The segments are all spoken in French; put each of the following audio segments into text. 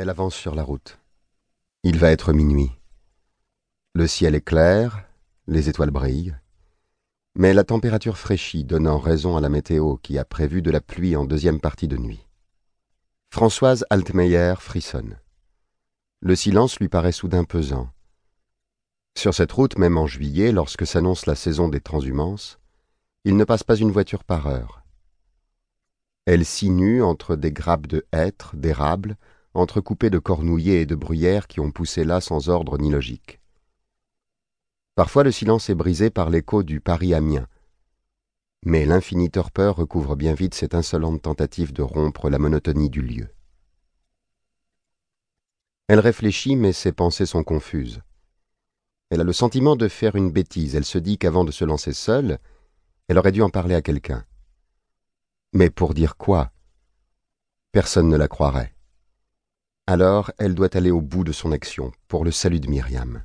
Elle avance sur la route. Il va être minuit. Le ciel est clair, les étoiles brillent, mais la température fraîchit, donnant raison à la météo qui a prévu de la pluie en deuxième partie de nuit. Françoise Altmeyer frissonne. Le silence lui paraît soudain pesant. Sur cette route, même en juillet, lorsque s'annonce la saison des transhumances, il ne passe pas une voiture par heure. Elle sinue entre des grappes de hêtres, d'érables, entrecoupées de cornouillers et de bruyères qui ont poussé là sans ordre ni logique. Parfois le silence est brisé par l'écho du Paris-Amiens, mais l'infinie torpeur recouvre bien vite cette insolente tentative de rompre la monotonie du lieu. Elle réfléchit, mais ses pensées sont confuses. Elle a le sentiment de faire une bêtise. Elle se dit qu'avant de se lancer seule, elle aurait dû en parler à quelqu'un. Mais pour dire quoi? Personne ne la croirait. Alors elle doit aller au bout de son action, pour le salut de Myriam.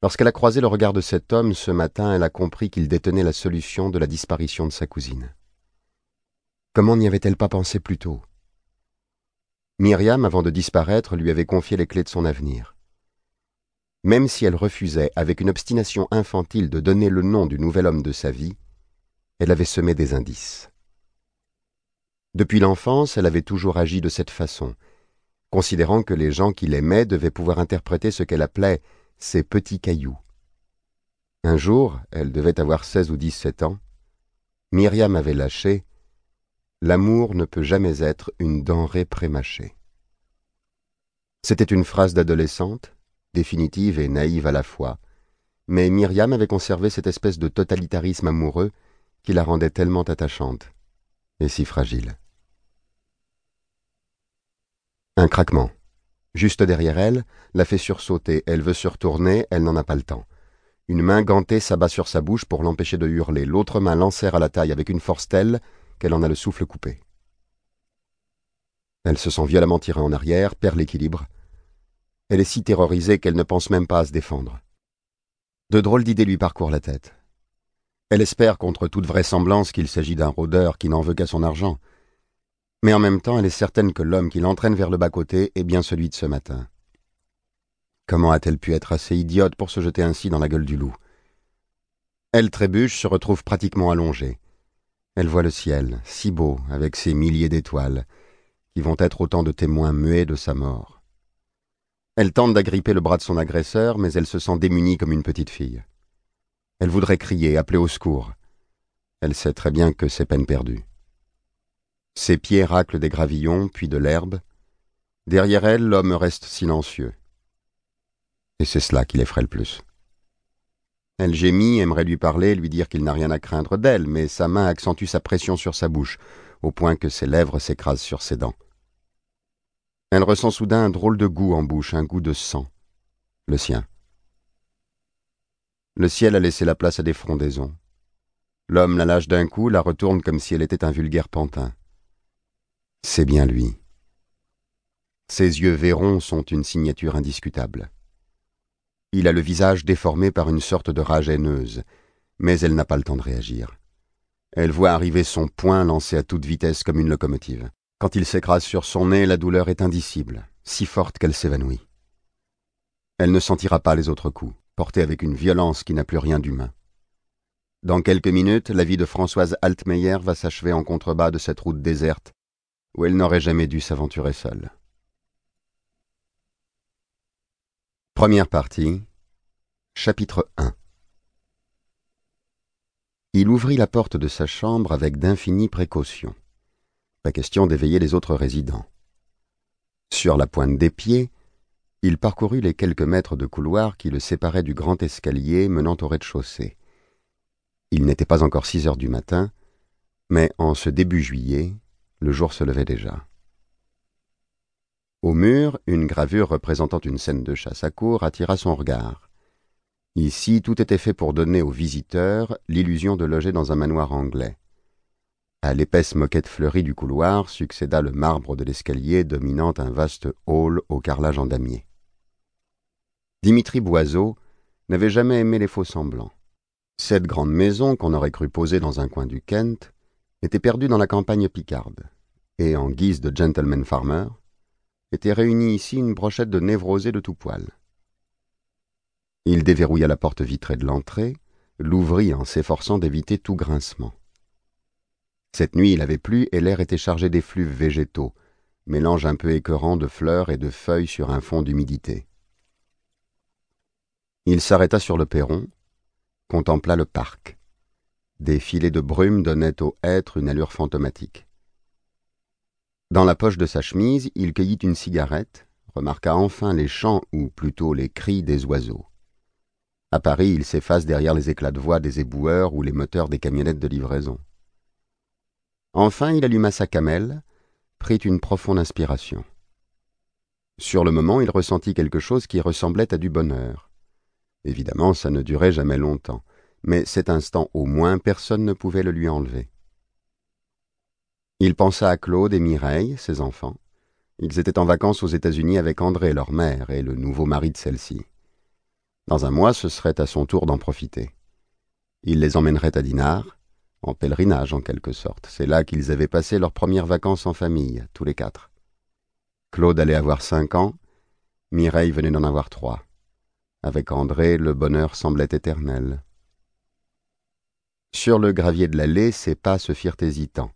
Lorsqu'elle a croisé le regard de cet homme ce matin, elle a compris qu'il détenait la solution de la disparition de sa cousine. Comment n'y avait-elle pas pensé plus tôt? Myriam, avant de disparaître, lui avait confié les clés de son avenir. Même si elle refusait, avec une obstination infantile, de donner le nom du nouvel homme de sa vie, elle avait semé des indices. Depuis l'enfance, elle avait toujours agi de cette façon, considérant que les gens qui l'aimaient devaient pouvoir interpréter ce qu'elle appelait ses petits cailloux. Un jour, elle devait avoir seize ou dix-sept ans, Myriam avait lâché L'amour ne peut jamais être une denrée prémâchée. C'était une phrase d'adolescente, définitive et naïve à la fois, mais Myriam avait conservé cette espèce de totalitarisme amoureux qui la rendait tellement attachante et si fragile. Un craquement. Juste derrière elle, la fait sursauter. Elle veut se retourner, elle n'en a pas le temps. Une main gantée s'abat sur sa bouche pour l'empêcher de hurler. L'autre main l'enserre à la taille avec une force telle qu'elle en a le souffle coupé. Elle se sent violemment tirée en arrière, perd l'équilibre, elle est si terrorisée qu'elle ne pense même pas à se défendre. De drôles d'idées lui parcourent la tête. Elle espère contre toute vraisemblance qu'il s'agit d'un rôdeur qui n'en veut qu'à son argent. Mais en même temps, elle est certaine que l'homme qui l'entraîne vers le bas-côté est bien celui de ce matin. Comment a-t-elle pu être assez idiote pour se jeter ainsi dans la gueule du loup? Elle trébuche, se retrouve pratiquement allongée. Elle voit le ciel, si beau, avec ses milliers d'étoiles, qui vont être autant de témoins muets de sa mort. Elle tente d'agripper le bras de son agresseur, mais elle se sent démunie comme une petite fille. Elle voudrait crier, appeler au secours. Elle sait très bien que c'est peine perdue. Ses pieds raclent des gravillons, puis de l'herbe. Derrière elle, l'homme reste silencieux. Et c'est cela qui l'effraie le plus. Elle gémit, aimerait lui parler, lui dire qu'il n'a rien à craindre d'elle, mais sa main accentue sa pression sur sa bouche, au point que ses lèvres s'écrasent sur ses dents. Elle ressent soudain un drôle de goût en bouche, un goût de sang. Le sien. Le ciel a laissé la place à des frondaisons. L'homme la lâche d'un coup, la retourne comme si elle était un vulgaire pantin. C'est bien lui. Ses yeux verrons sont une signature indiscutable. Il a le visage déformé par une sorte de rage haineuse, mais elle n'a pas le temps de réagir. Elle voit arriver son poing lancé à toute vitesse comme une locomotive. Quand il s'écrase sur son nez, la douleur est indicible, si forte qu'elle s'évanouit. Elle ne sentira pas les autres coups, portés avec une violence qui n'a plus rien d'humain. Dans quelques minutes, la vie de Françoise Altmeyer va s'achever en contrebas de cette route déserte où elle n'aurait jamais dû s'aventurer seule. Première partie, chapitre 1 Il ouvrit la porte de sa chambre avec d'infinies précautions. Pas question d'éveiller les autres résidents. Sur la pointe des pieds, il parcourut les quelques mètres de couloir qui le séparaient du grand escalier menant au rez-de-chaussée. Il n'était pas encore six heures du matin, mais en ce début juillet, le jour se levait déjà. Au mur, une gravure représentant une scène de chasse à cour attira son regard. Ici, tout était fait pour donner aux visiteurs l'illusion de loger dans un manoir anglais. À l'épaisse moquette fleurie du couloir succéda le marbre de l'escalier dominant un vaste hall au carrelage en damier. Dimitri Boiseau n'avait jamais aimé les faux-semblants. Cette grande maison, qu'on aurait cru posée dans un coin du Kent, était perdue dans la campagne picarde, et en guise de gentleman farmer, était réunie ici une brochette de névrosés de tout poil. Il déverrouilla la porte vitrée de l'entrée, l'ouvrit en s'efforçant d'éviter tout grincement. Cette nuit il avait plu et l'air était chargé d'effluves végétaux, mélange un peu écœurant de fleurs et de feuilles sur un fond d'humidité. Il s'arrêta sur le perron, contempla le parc. Des filets de brume donnaient au hêtre une allure fantomatique. Dans la poche de sa chemise, il cueillit une cigarette, remarqua enfin les chants, ou plutôt les cris des oiseaux. À Paris, il s'efface derrière les éclats de voix des éboueurs ou les moteurs des camionnettes de livraison. Enfin, il alluma sa camelle, prit une profonde inspiration. Sur le moment, il ressentit quelque chose qui ressemblait à du bonheur. Évidemment, ça ne durait jamais longtemps, mais cet instant au moins personne ne pouvait le lui enlever. Il pensa à Claude et Mireille, ses enfants. Ils étaient en vacances aux États-Unis avec André, leur mère, et le nouveau mari de celle-ci. Dans un mois, ce serait à son tour d'en profiter. Il les emmènerait à Dinard, en pèlerinage en quelque sorte. C'est là qu'ils avaient passé leurs premières vacances en famille, tous les quatre. Claude allait avoir cinq ans, Mireille venait d'en avoir trois. Avec André, le bonheur semblait éternel. Sur le gravier de l'allée, ses pas se firent hésitants.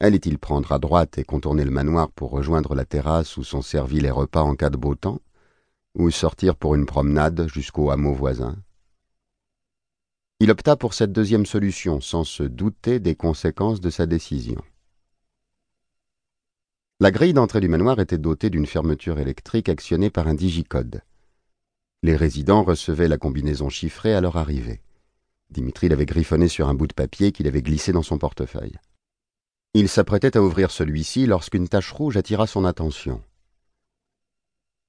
Allait-il prendre à droite et contourner le manoir pour rejoindre la terrasse où sont servis les repas en cas de beau temps ou sortir pour une promenade jusqu'au hameau voisin? Il opta pour cette deuxième solution sans se douter des conséquences de sa décision. La grille d'entrée du manoir était dotée d'une fermeture électrique actionnée par un digicode. Les résidents recevaient la combinaison chiffrée à leur arrivée. Dimitri l'avait griffonné sur un bout de papier qu'il avait glissé dans son portefeuille. Il s'apprêtait à ouvrir celui-ci lorsqu'une tache rouge attira son attention.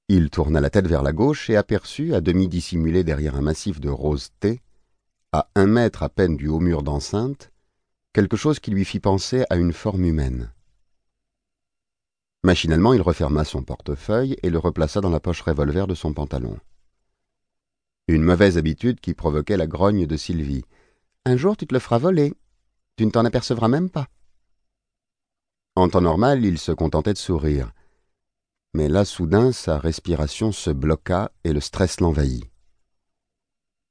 Il tourna la tête vers la gauche et aperçut, à demi dissimulé derrière un massif de rose thé, à un mètre à peine du haut mur d'enceinte, quelque chose qui lui fit penser à une forme humaine. Machinalement, il referma son portefeuille et le replaça dans la poche revolver de son pantalon. Une mauvaise habitude qui provoquait la grogne de Sylvie. Un jour, tu te le feras voler. Tu ne t'en apercevras même pas. En temps normal, il se contentait de sourire mais là soudain sa respiration se bloqua et le stress l'envahit.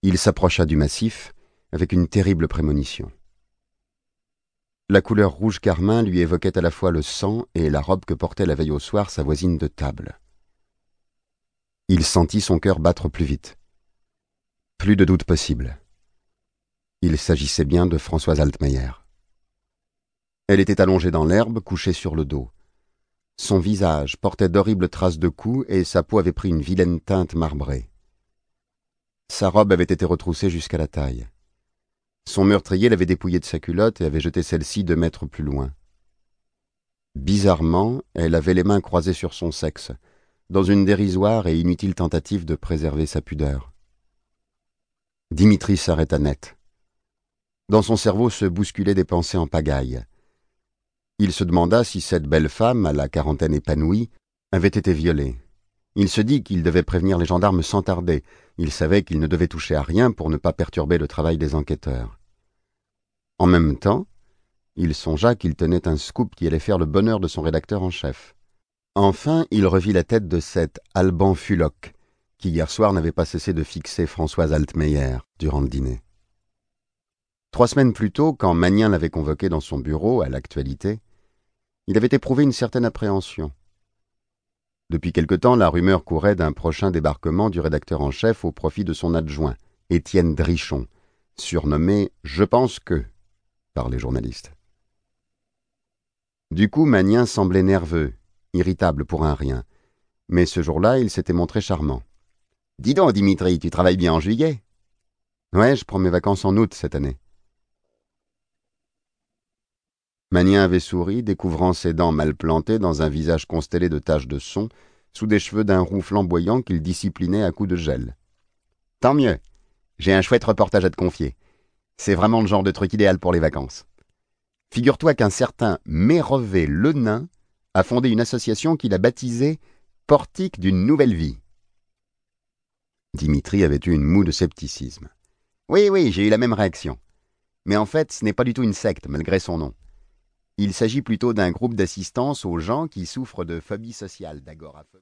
Il s'approcha du massif avec une terrible prémonition. La couleur rouge carmin lui évoquait à la fois le sang et la robe que portait la veille au soir sa voisine de table. Il sentit son cœur battre plus vite. Plus de doute possible. Il s'agissait bien de Françoise Altmeyer. Elle était allongée dans l'herbe, couchée sur le dos. Son visage portait d'horribles traces de coups et sa peau avait pris une vilaine teinte marbrée. Sa robe avait été retroussée jusqu'à la taille. Son meurtrier l'avait dépouillée de sa culotte et avait jeté celle-ci deux mètres plus loin. Bizarrement, elle avait les mains croisées sur son sexe, dans une dérisoire et inutile tentative de préserver sa pudeur. Dimitri s'arrêta net. Dans son cerveau se bousculaient des pensées en pagaille. Il se demanda si cette belle femme, à la quarantaine épanouie, avait été violée. Il se dit qu'il devait prévenir les gendarmes sans tarder. Il savait qu'il ne devait toucher à rien pour ne pas perturber le travail des enquêteurs. En même temps, il songea qu'il tenait un scoop qui allait faire le bonheur de son rédacteur en chef. Enfin, il revit la tête de cet Alban Fullock, qui hier soir n'avait pas cessé de fixer Françoise Altmeyer durant le dîner. Trois semaines plus tôt, quand Magnin l'avait convoqué dans son bureau, à l'actualité, il avait éprouvé une certaine appréhension. Depuis quelque temps, la rumeur courait d'un prochain débarquement du rédacteur en chef au profit de son adjoint, Étienne Drichon, surnommé Je pense que par les journalistes. Du coup, Magnin semblait nerveux, irritable pour un rien, mais ce jour-là, il s'était montré charmant. Dis donc, Dimitri, tu travailles bien en juillet Ouais, je prends mes vacances en août cette année. Magnin avait souri, découvrant ses dents mal plantées dans un visage constellé de taches de son, sous des cheveux d'un roux flamboyant qu'il disciplinait à coups de gel. Tant mieux. J'ai un chouette reportage à te confier. C'est vraiment le genre de truc idéal pour les vacances. Figure-toi qu'un certain Mérové le Nain a fondé une association qu'il a baptisée Portique d'une nouvelle vie. Dimitri avait eu une moue de scepticisme. Oui, oui, j'ai eu la même réaction. Mais en fait, ce n'est pas du tout une secte, malgré son nom. Il s'agit plutôt d'un groupe d'assistance aux gens qui souffrent de phobie sociale, d'agoraphobie.